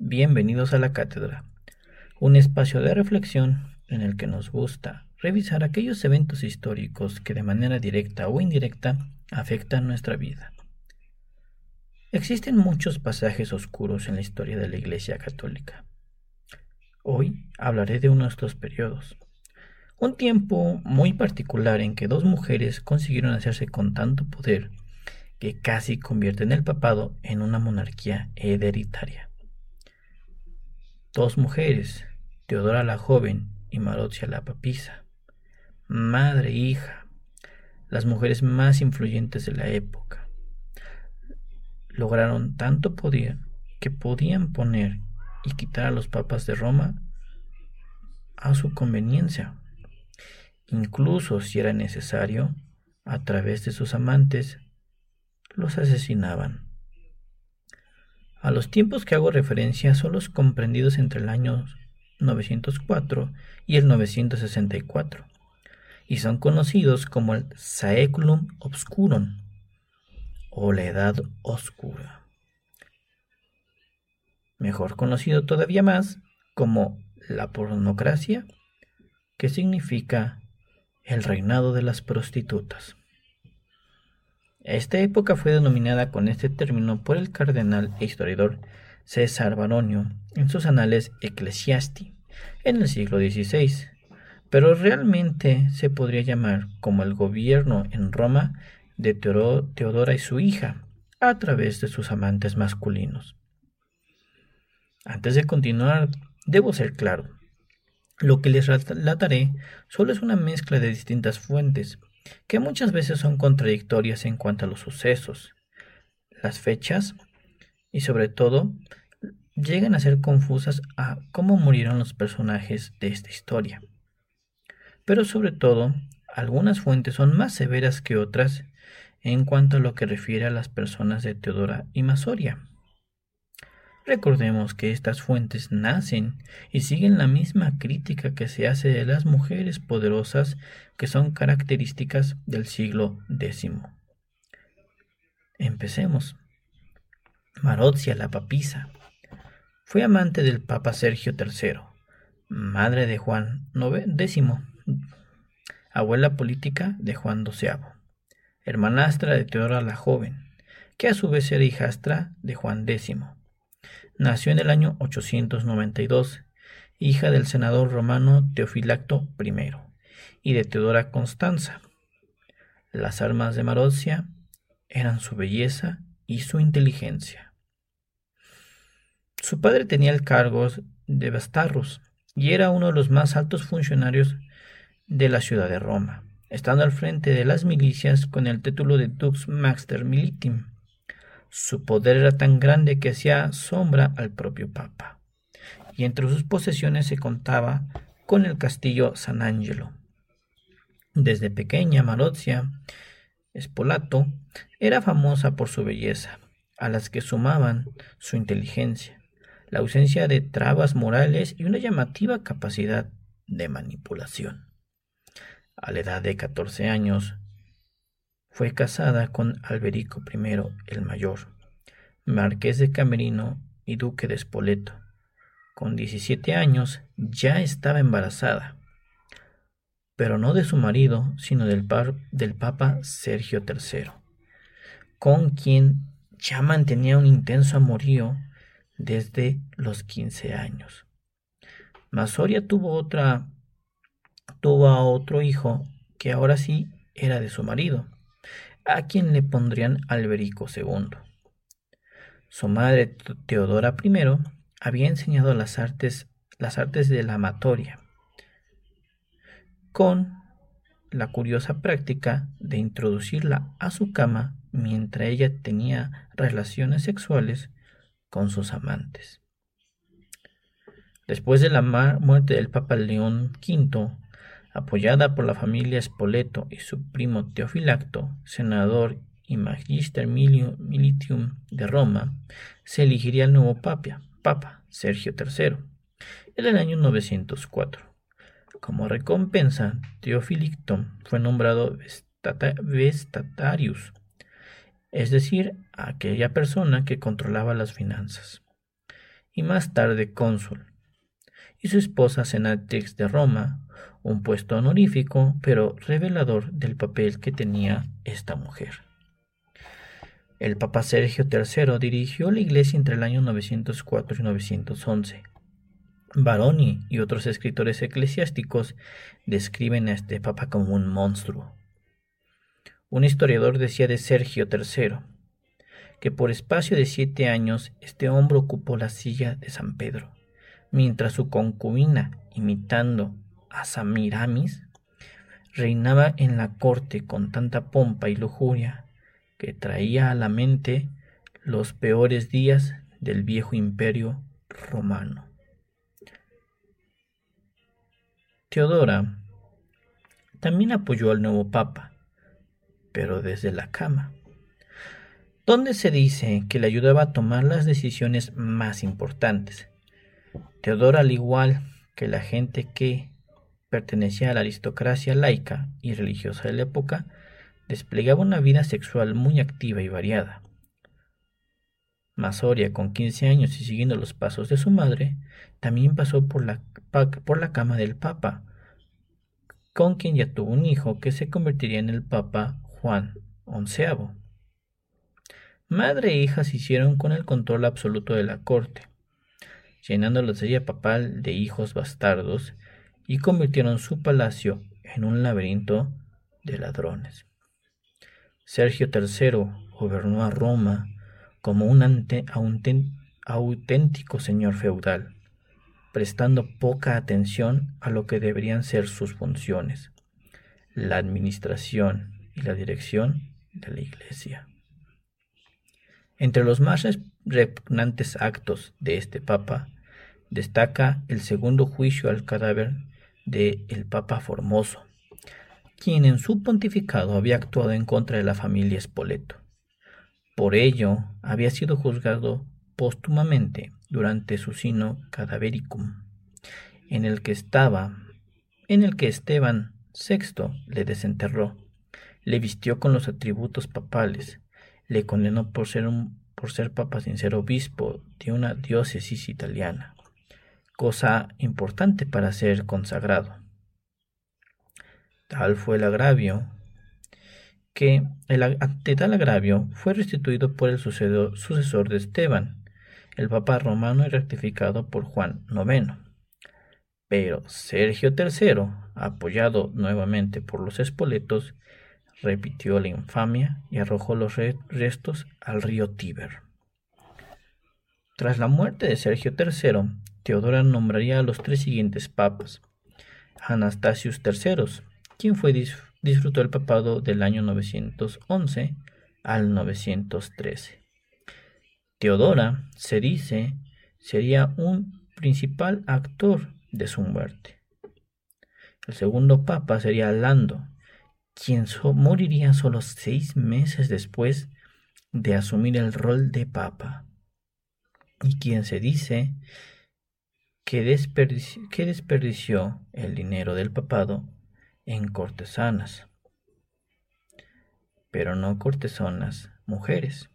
Bienvenidos a la Cátedra, un espacio de reflexión en el que nos gusta revisar aquellos eventos históricos que de manera directa o indirecta afectan nuestra vida. Existen muchos pasajes oscuros en la historia de la Iglesia Católica. Hoy hablaré de uno de estos periodos, un tiempo muy particular en que dos mujeres consiguieron hacerse con tanto poder que casi convierten el papado en una monarquía hereditaria. Dos mujeres, Teodora la joven y Marocia la papisa, madre e hija, las mujeres más influyentes de la época, lograron tanto poder que podían poner y quitar a los papas de Roma a su conveniencia, incluso si era necesario, a través de sus amantes, los asesinaban. A los tiempos que hago referencia son los comprendidos entre el año 904 y el 964, y son conocidos como el Saeculum Obscurum o la Edad Oscura. Mejor conocido todavía más como la pornocracia, que significa el reinado de las prostitutas. Esta época fue denominada con este término por el cardenal e historiador César Baronio en sus anales Ecclesiasti en el siglo XVI, pero realmente se podría llamar como el gobierno en Roma de Teodora y su hija a través de sus amantes masculinos. Antes de continuar, debo ser claro. Lo que les relataré solo es una mezcla de distintas fuentes, que muchas veces son contradictorias en cuanto a los sucesos, las fechas y sobre todo llegan a ser confusas a cómo murieron los personajes de esta historia. Pero sobre todo, algunas fuentes son más severas que otras en cuanto a lo que refiere a las personas de Teodora y Masoria. Recordemos que estas fuentes nacen y siguen la misma crítica que se hace de las mujeres poderosas que son características del siglo X. Empecemos. Marocia la papisa fue amante del Papa Sergio III, madre de Juan X, abuela política de Juan XII, hermanastra de Teodora la Joven, que a su vez era hijastra de Juan X Nació en el año 892, hija del senador romano Teofilacto I y de Teodora Constanza. Las armas de Marocia eran su belleza y su inteligencia. Su padre tenía el cargo de Bastarros y era uno de los más altos funcionarios de la ciudad de Roma, estando al frente de las milicias con el título de Dux Maxter Militim. Su poder era tan grande que hacía sombra al propio Papa, y entre sus posesiones se contaba con el castillo San Angelo. Desde pequeña Marozia Espolato era famosa por su belleza, a las que sumaban su inteligencia, la ausencia de trabas morales y una llamativa capacidad de manipulación. A la edad de 14 años, fue casada con Alberico I el Mayor, marqués de Camerino y duque de Spoleto. Con 17 años ya estaba embarazada, pero no de su marido, sino del, del Papa Sergio III, con quien ya mantenía un intenso amorío desde los 15 años. Masoria tuvo otra tuvo a otro hijo que ahora sí era de su marido, a quien le pondrían Alberico II. Su madre Teodora I había enseñado las artes, las artes de la amatoria, con la curiosa práctica de introducirla a su cama mientras ella tenía relaciones sexuales con sus amantes. Después de la muerte del Papa León V, apoyada por la familia Spoleto y su primo Teofilacto, senador y magister militium de Roma, se elegiría el nuevo papa, papa Sergio III, en el año 904. Como recompensa, Teofilicto fue nombrado Vestatarius, es decir, aquella persona que controlaba las finanzas. y más tarde cónsul, y su esposa senatrix de Roma, un puesto honorífico, pero revelador del papel que tenía esta mujer. El Papa Sergio III dirigió la iglesia entre el año 904 y 911. Baroni y otros escritores eclesiásticos describen a este papa como un monstruo. Un historiador decía de Sergio III que por espacio de siete años este hombre ocupó la silla de San Pedro, mientras su concubina, imitando a reinaba en la corte con tanta pompa y lujuria que traía a la mente los peores días del viejo imperio romano. Teodora también apoyó al nuevo papa, pero desde la cama, donde se dice que le ayudaba a tomar las decisiones más importantes. Teodora, al igual que la gente que pertenecía a la aristocracia laica y religiosa de la época, desplegaba una vida sexual muy activa y variada. Masoria, con 15 años y siguiendo los pasos de su madre, también pasó por la, cama del Papa, con quien ya tuvo un hijo que se convertiría en el Papa Juan XI. Madre e hija se hicieron con el control absoluto de la corte, llenando la silla papal de hijos bastardos y convirtieron su palacio en un laberinto de ladrones. Sergio III gobernó a Roma como un auténtico señor feudal, prestando poca atención a lo que deberían ser sus funciones, la administración y la dirección de la Iglesia. Entre los más repugnantes actos de este Papa destaca el segundo juicio al cadáver de el Papa Formoso, quien en su pontificado había actuado en contra de la familia Spoleto. Por ello, había sido juzgado póstumamente durante su sino cadavericum, en el que estaba, en el que Esteban VI le desenterró, le vistió con los atributos papales, le condenó por ser un por ser papa sin ser obispo de una diócesis italiana cosa importante para ser consagrado. Tal fue el agravio que el, ante tal agravio fue restituido por el sucesor de Esteban, el Papa romano y rectificado por Juan IX. Pero Sergio III, apoyado nuevamente por los espoletos, repitió la infamia y arrojó los restos al río Tíber. Tras la muerte de Sergio III, Teodora nombraría a los tres siguientes papas. Anastasius III, quien fue disfrutó el papado del año 911 al 913. Teodora, se dice, sería un principal actor de su muerte. El segundo papa sería Lando, quien moriría solo seis meses después de asumir el rol de papa, y quien se dice que, desperdició, el dinero del papado en cortesanas, pero no cortesanas mujeres.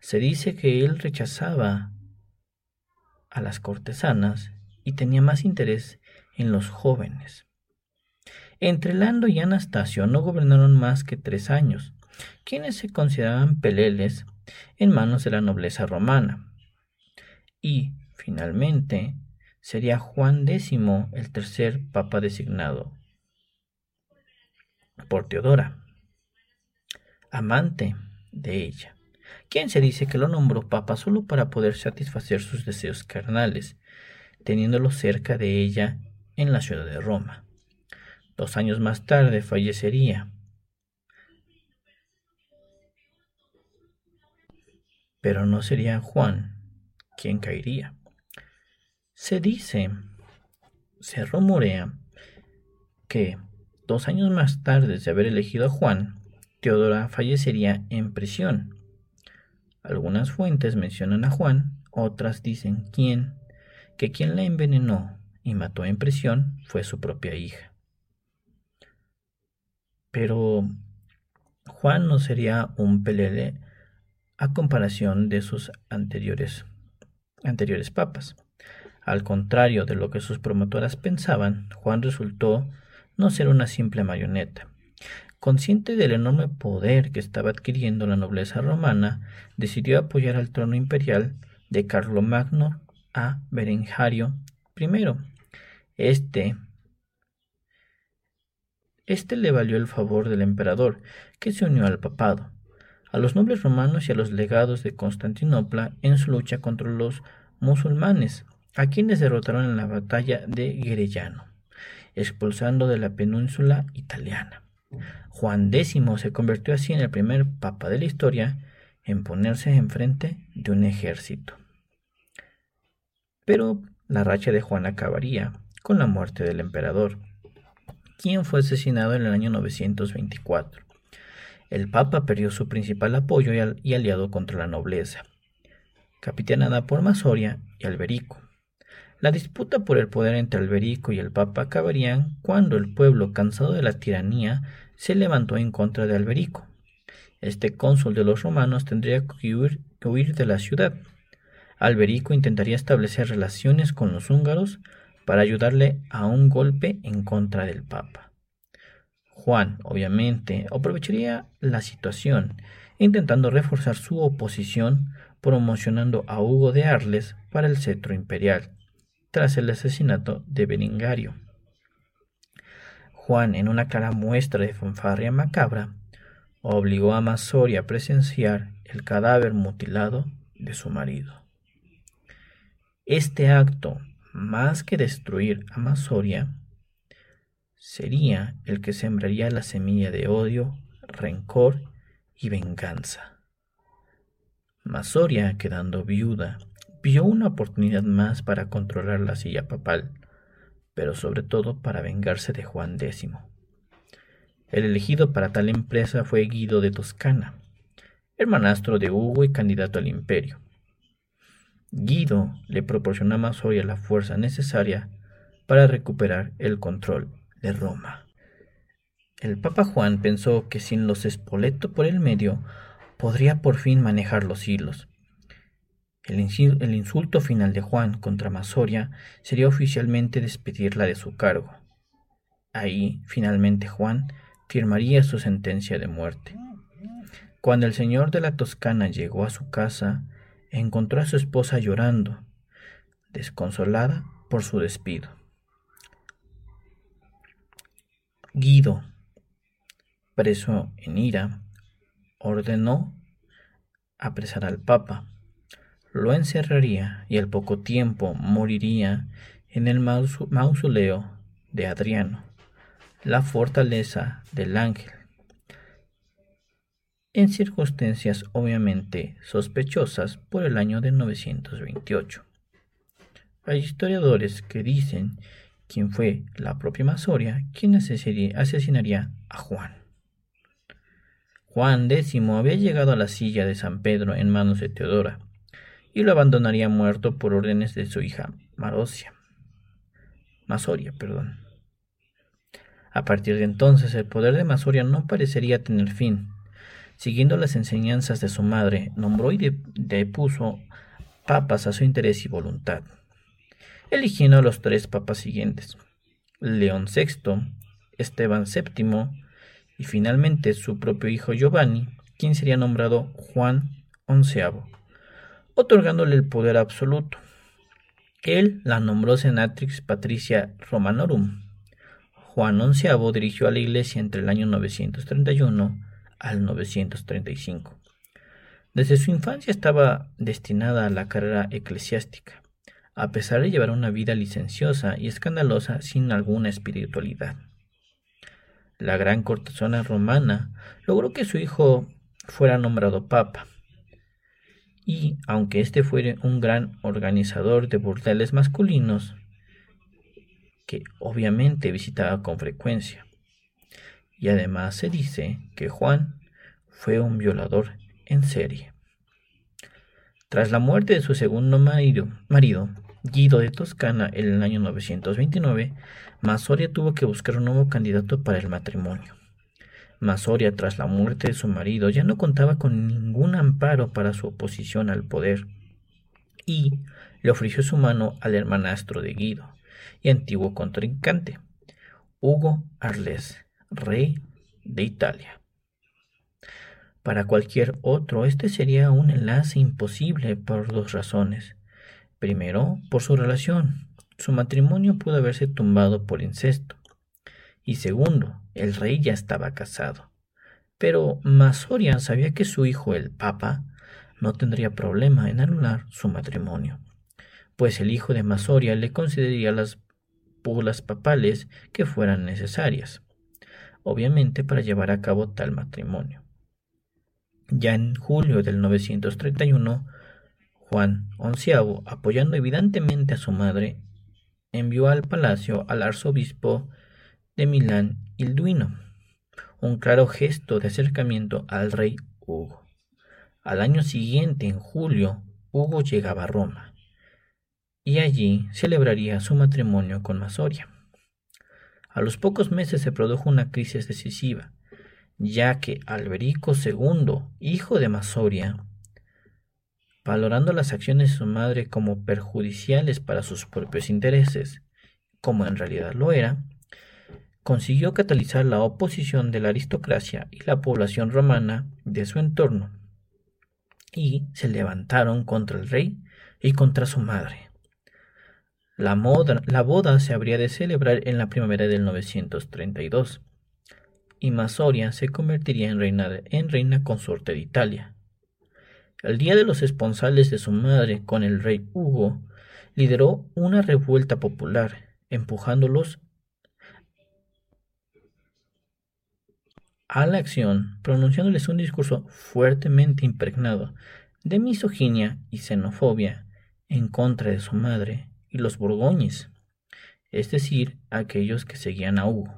Se dice que él rechazaba a las cortesanas y tenía más interés en los jóvenes. Entre Lando y Anastasio no gobernaron más que tres años, quienes se consideraban peleles en manos de la nobleza romana. Y, finalmente, sería Juan X el tercer papa designado por Teodora, amante de ella, quien se dice que lo nombró papa solo para poder satisfacer sus deseos carnales, teniéndolo cerca de ella en la ciudad de Roma. Dos años más tarde fallecería. Pero no sería Juan quien caería. Se dice, se rumorea, que dos años más tarde de haber elegido a Juan, Teodora fallecería en prisión. Algunas fuentes mencionan a Juan, otras dicen quién, que quien la envenenó y mató en prisión fue su propia hija. Pero Juan no sería un pelele a comparación de sus anteriores anteriores papas. Al contrario de lo que sus promotoras pensaban, Juan resultó no ser una simple marioneta. Consciente del enorme poder que estaba adquiriendo la nobleza romana, decidió apoyar al trono imperial de Carlomagno a Berengario I. Este, este le valió el favor del emperador, que se unió al papado, a los nobles romanos y a los legados de Constantinopla en su lucha contra los musulmanes, a quienes derrotaron en la batalla de Guerellano, expulsando de la península italiana. Juan X se convirtió así en el primer papa de la historia en ponerse enfrente de un ejército. Pero la racha de Juan acabaría con la muerte del emperador, quien fue asesinado en el año 924. El papa perdió su principal apoyo y, aliado contra la nobleza, capitanada por Masoria y Alberico. La disputa por el poder entre Alberico y el Papa acabarían cuando el pueblo, cansado de la tiranía, se levantó en contra de Alberico. Este cónsul de los romanos tendría que huir, de la ciudad. Alberico intentaría establecer relaciones con los húngaros para ayudarle a un golpe en contra del Papa. Juan, obviamente, aprovecharía la situación, intentando reforzar su oposición, promocionando a Hugo de Arles para el cetro imperial tras el asesinato de Berengario. Juan, en una clara muestra de fanfarria macabra, obligó a Masoria a presenciar el cadáver mutilado de su marido. Este acto, más que destruir a Masoria, sería el que sembraría la semilla de odio, rencor y venganza. Masoria, quedando viuda vio una oportunidad más para controlar la silla papal, pero sobre todo para vengarse de Juan X. El elegido para tal empresa fue Guido de Toscana, hermanastro de Hugo y candidato al imperio. Guido le proporcionó a Masoria la fuerza necesaria para recuperar el control de Roma. El Papa Juan pensó que sin los Espoleto por el medio podría por fin manejar los hilos, el, insulto final de Juan contra Masoria sería oficialmente despedirla de su cargo. Ahí, finalmente, Juan firmaría su sentencia de muerte. Cuando el señor de la Toscana llegó a su casa, encontró a su esposa llorando, desconsolada por su despido. Guido, preso en ira, ordenó apresar al Papa lo encerraría y al poco tiempo moriría en el mausoleo de Adriano, la fortaleza del ángel, en circunstancias obviamente sospechosas por el año de 928. Hay historiadores que dicen quién fue la propia Masoria quien asesinaría a Juan. Juan X había llegado a la silla de San Pedro en manos de Teodora, y lo abandonaría muerto por órdenes de su hija Marosia. Masoria, perdón. A partir de entonces el poder de Masoria no parecería tener fin. Siguiendo las enseñanzas de su madre, nombró y depuso papas a su interés y voluntad, eligiendo a los tres papas siguientes, León VI, Esteban VII y finalmente su propio hijo Giovanni, quien sería nombrado Juan XI otorgándole el poder absoluto. Él la nombró Senatrix Patricia Romanorum. Juan XI dirigió a la iglesia entre el año 931 al 935. Desde su infancia estaba destinada a la carrera eclesiástica, a pesar de llevar una vida licenciosa y escandalosa sin alguna espiritualidad. La gran cortesana romana logró que su hijo fuera nombrado papa, y aunque este fuera un gran organizador de burdeles masculinos, que obviamente visitaba con frecuencia. Y además se dice que Juan fue un violador en serie. Tras la muerte de su segundo marido, marido Guido de Toscana en el año 929, Masoria tuvo que buscar un nuevo candidato para el matrimonio. Masoria, tras la muerte de su marido, ya no contaba con ningún amparo para su oposición al poder y le ofreció su mano al hermanastro de Guido y antiguo contrincante, Hugo Arles, rey de Italia. Para cualquier otro, este sería un enlace imposible por dos razones. Primero, por su relación. Su matrimonio pudo haberse tumbado por incesto. Y segundo, el rey ya estaba casado. Pero Masoria sabía que su hijo, el Papa, no tendría problema en anular su matrimonio, pues el hijo de Masoria le concedería las bulas papales que fueran necesarias, obviamente para llevar a cabo tal matrimonio. Ya en julio del 931, Juan XI, apoyando evidentemente a su madre, envió al palacio al arzobispo de Milán, Ilduino, un claro gesto de acercamiento al rey Hugo. Al año siguiente, en julio, Hugo llegaba a Roma y allí celebraría su matrimonio con Masoria. A los pocos meses se produjo una crisis decisiva, ya que Alberico II, hijo de Masoria, valorando las acciones de su madre como perjudiciales para sus propios intereses, como en realidad lo era, consiguió catalizar la oposición de la aristocracia y la población romana de su entorno, y se levantaron contra el rey y contra su madre. La, la boda se habría de celebrar en la primavera del 932, y Masoria se convertiría en reina, en reina consorte de Italia. El día de los esponsales de su madre con el rey Hugo, lideró una revuelta popular, empujándolos a la acción, pronunciándoles un discurso fuertemente impregnado de misoginia y xenofobia en contra de su madre y los borgoñes, es decir, aquellos que seguían a Hugo.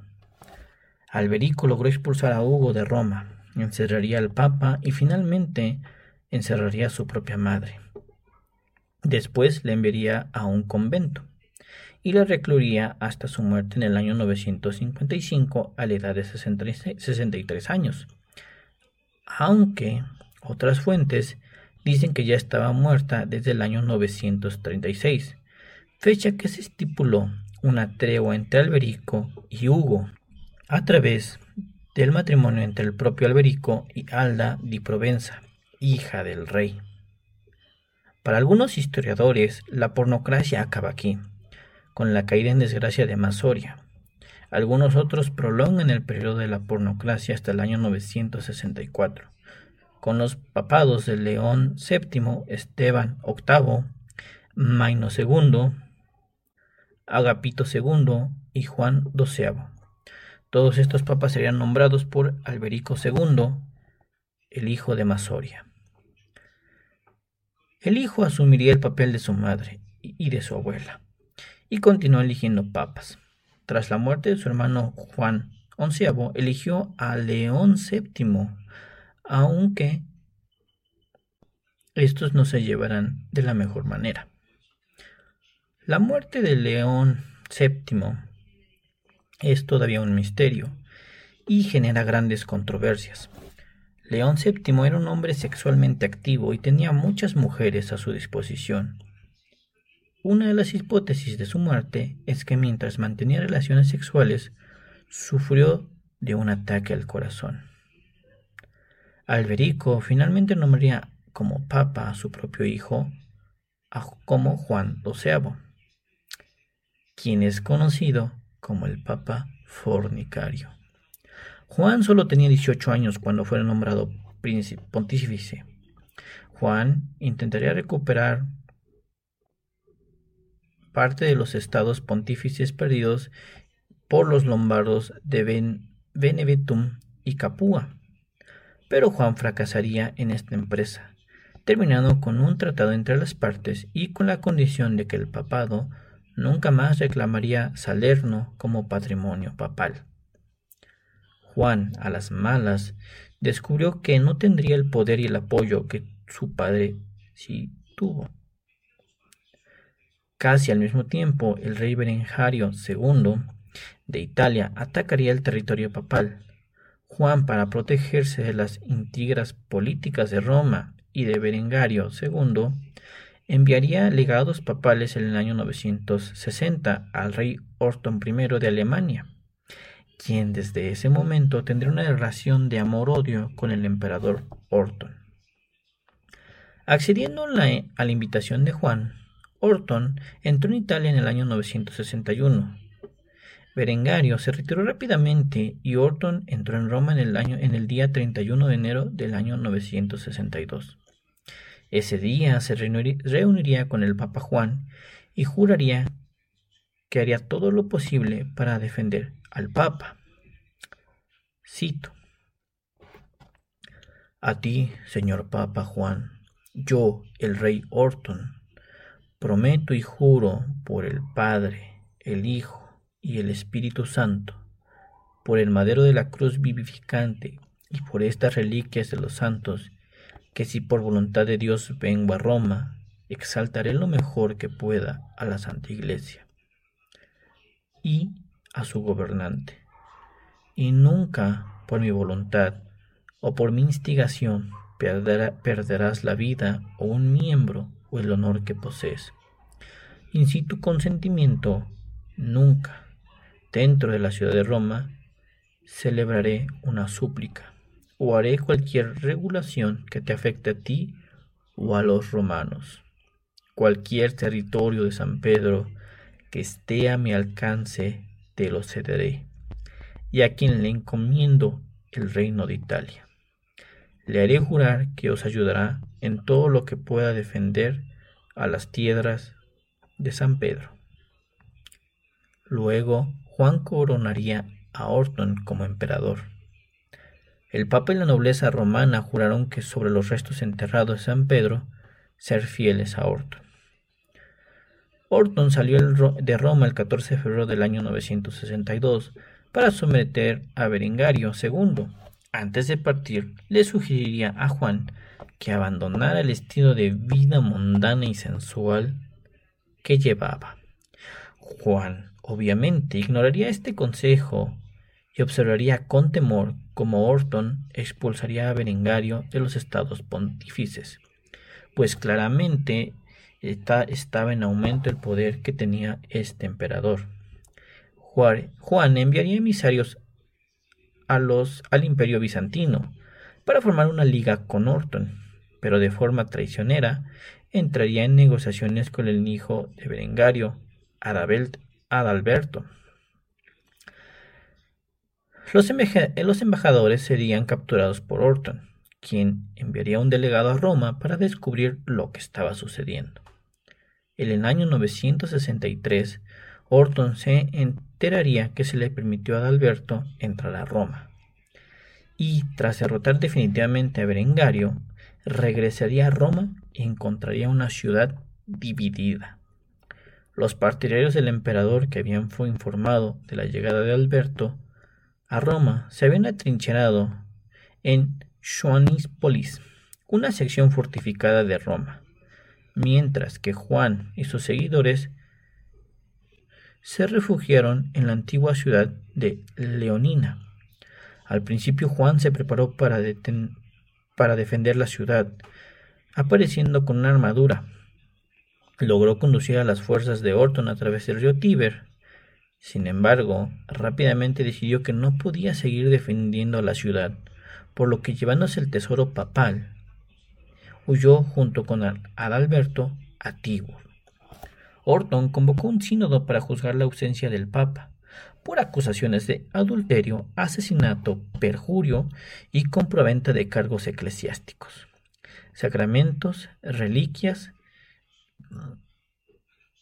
Alberico logró expulsar a Hugo de Roma, encerraría al Papa y finalmente encerraría a su propia madre. Después le enviaría a un convento y la recluiría hasta su muerte en el año 955 a la edad de 63 años. Aunque otras fuentes dicen que ya estaba muerta desde el año 936, fecha que se estipuló una tregua entre Alberico y Hugo a través del matrimonio entre el propio Alberico y Alda di Provenza, hija del rey. Para algunos historiadores, la pornocracia acaba aquí con la caída en desgracia de Masoria. Algunos otros prolongan el periodo de la pornocracia hasta el año 964, con los papados de León VII, Esteban VIII, Maino II, Agapito II y Juan XII. Todos estos papas serían nombrados por Alberico II, el hijo de Masoria. El hijo asumiría el papel de su madre y de su abuela y continuó eligiendo papas. Tras la muerte de su hermano Juan XI, eligió a León VII, aunque estos no se llevarán de la mejor manera. La muerte de León VII es todavía un misterio y genera grandes controversias. León VII era un hombre sexualmente activo y tenía muchas mujeres a su disposición. Una de las hipótesis de su muerte es que mientras mantenía relaciones sexuales, sufrió de un ataque al corazón. Alberico finalmente nombraría como papa a su propio hijo como Juan XII, quien es conocido como el papa fornicario. Juan solo tenía 18 años cuando fue nombrado pontífice. Juan intentaría recuperar parte de los estados pontífices perdidos por los lombardos de ben Beneventum y Capua. Pero Juan fracasaría en esta empresa, terminando con un tratado entre las partes y con la condición de que el papado nunca más reclamaría Salerno como patrimonio papal. Juan, a las malas, descubrió que no tendría el poder y el apoyo que su padre sí tuvo. Casi al mismo tiempo, el rey Berengario II de Italia atacaría el territorio papal. Juan, para protegerse de las intrigas políticas de Roma y de Berengario II, enviaría legados papales en el año 960 al rey Orton I de Alemania, quien desde ese momento tendría una relación de amor-odio con el emperador Orton. Accediendo a la, invitación de Juan, Orton entró en Italia en el año 961. Berengario se retiró rápidamente y Orton entró en Roma en el, año, en el día 31 de enero del año 962. Ese día se reuniría con el Papa Juan y juraría que haría todo lo posible para defender al Papa. Cito. A ti, señor Papa Juan, yo, el rey Orton, prometo y juro por el Padre, el Hijo y el Espíritu Santo, por el madero de la cruz vivificante y por estas reliquias de los santos que si por voluntad de Dios vengo a Roma, exaltaré lo mejor que pueda a la Santa Iglesia y a su gobernante, y nunca por mi voluntad o por mi instigación perderás la vida o un miembro o el honor que posees. Y sin tu consentimiento, nunca, dentro de la ciudad de Roma, celebraré una súplica o haré cualquier regulación que te afecte a ti o a los romanos. Cualquier territorio de San Pedro que esté a mi alcance, te lo cederé, y a quien le encomiendo el reino de Italia. Le haré jurar que os ayudará en todo lo que pueda defender a las tierras de San Pedro. Luego Juan coronaría a Orton como emperador el Papa y la nobleza romana juraron que sobre los restos enterrados de San Pedro ser fieles a Orton. Orton salió de Roma el 14 de febrero del año 962 para someter a Berengario II. Antes de partir, le sugeriría a Juan que abandonara el estilo de vida mundana y sensual que llevaba. Juan obviamente ignoraría este consejo y observaría con temor cómo Orton expulsaría a Berengario de los estados pontífices, pues claramente estaba en aumento el poder que tenía este emperador. Juan enviaría emisarios a los, al imperio bizantino para formar una liga con Orton, pero de forma traicionera entraría en negociaciones con el hijo de Berengario, Adalberto, los, embajadores serían capturados por Orton, quien enviaría un delegado a Roma para descubrir lo que estaba sucediendo. En el año 963, Orton se que se le permitió a Adalberto entrar a Roma. Y tras derrotar definitivamente a Berengario, regresaría a Roma y encontraría una ciudad dividida. Los partidarios del emperador que habían fue informado de la llegada de Alberto a Roma se habían atrincherado en Ioannispolis, una sección fortificada de Roma, mientras que Juan y sus seguidores se refugiaron en la antigua ciudad de Leonina. Al principio Juan se preparó para, defender la ciudad, apareciendo con una armadura. Logró conducir a las fuerzas de Orton a través del río Tíber sin embargo, rápidamente decidió que no podía seguir defendiendo la ciudad, por lo que llevándose el tesoro papal, huyó junto con Adalberto a Tibur. Orton convocó un sínodo para juzgar la ausencia del Papa, por acusaciones de adulterio, asesinato, perjurio y compraventa de cargos eclesiásticos, sacramentos, reliquias,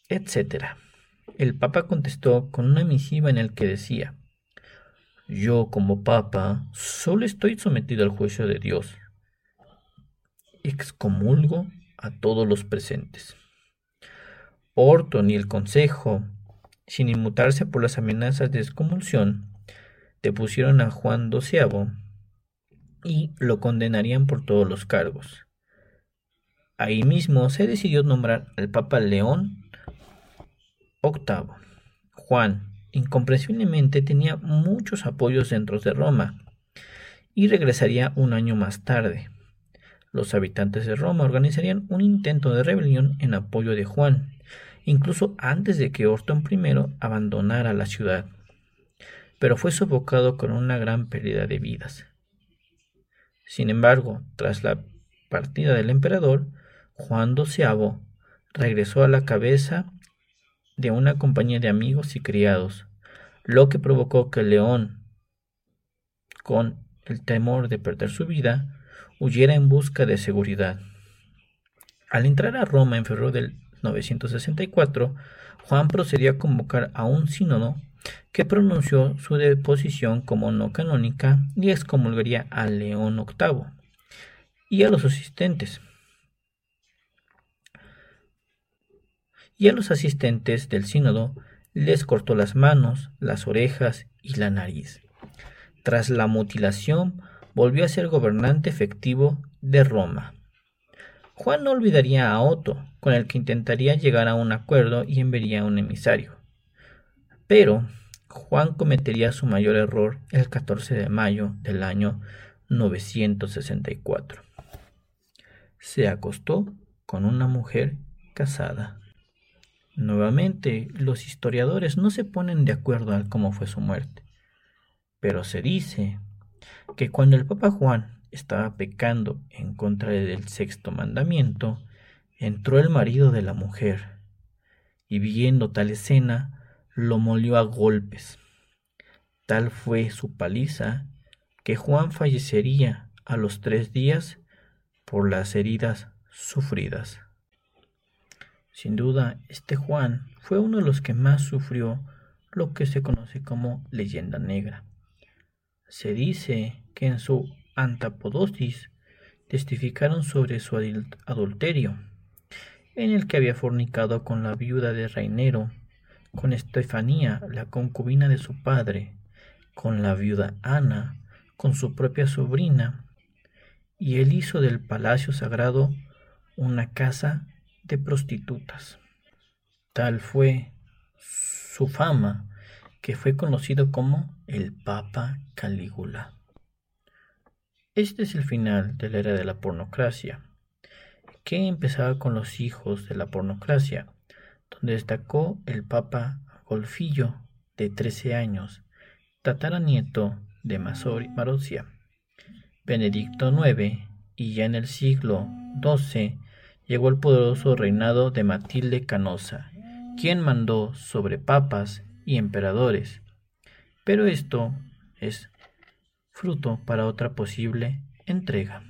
etc el Papa contestó con una misiva en la que decía, Yo como Papa solo estoy sometido al juicio de Dios. Excomulgo a todos los presentes. Orton y el Consejo, sin inmutarse por las amenazas de excomulsión, depusieron a Juan XII y lo condenarían por todos los cargos. Ahí mismo se decidió nombrar al Papa León Octavo. Juan, incomprensiblemente, tenía muchos apoyos dentro de Roma y regresaría un año más tarde. los habitantes de Roma organizarían un intento de rebelión en apoyo de Juan, incluso antes de que Orton I abandonara la ciudad, pero fue sofocado con una gran pérdida de vidas. Sin embargo, tras la partida del emperador, Juan XII regresó a la cabeza de una compañía de amigos y criados, lo que provocó que León, con el temor de perder su vida, huyera en busca de seguridad. Al entrar a Roma en febrero del 964, Juan procedió a convocar a un sínodo que pronunció su deposición como no canónica y excomulgaría a León VIII y a los asistentes. Y a los asistentes del sínodo les cortó las manos, las orejas y la nariz. Tras la mutilación, volvió a ser gobernante efectivo de Roma. Juan no olvidaría a Otto, con el que intentaría llegar a un acuerdo y enviaría un emisario. Pero Juan cometería su mayor error el 14 de mayo del año 964. Se acostó con una mujer casada. Nuevamente, los historiadores no se ponen de acuerdo al cómo fue su muerte, pero se dice que cuando el Papa Juan estaba pecando en contra del sexto mandamiento, entró el marido de la mujer, y viendo tal escena, lo molió a golpes. Tal fue su paliza que Juan fallecería a los tres días por las heridas sufridas. Sin duda, este Juan fue uno de los que más sufrió lo que se conoce como leyenda negra. Se dice que en su antapodosis testificaron sobre su adulterio, en el que había fornicado con la viuda de Reinero con Estefanía, la concubina de su padre, con la viuda Ana, con su propia sobrina, y él hizo del palacio sagrado una casa de prostitutas. Tal fue su fama que fue conocido como el Papa Calígula. Este es el final de la era de la pornocracia, que empezaba con los hijos de la pornocracia, donde destacó el Papa Golfillo, de 13 años, tataranieto de Marozia, Benedicto IX, y ya en el siglo XII llegó el poderoso reinado de Matilde Canosa, quien mandó sobre papas y emperadores. Pero esto es fruto para otra posible entrega.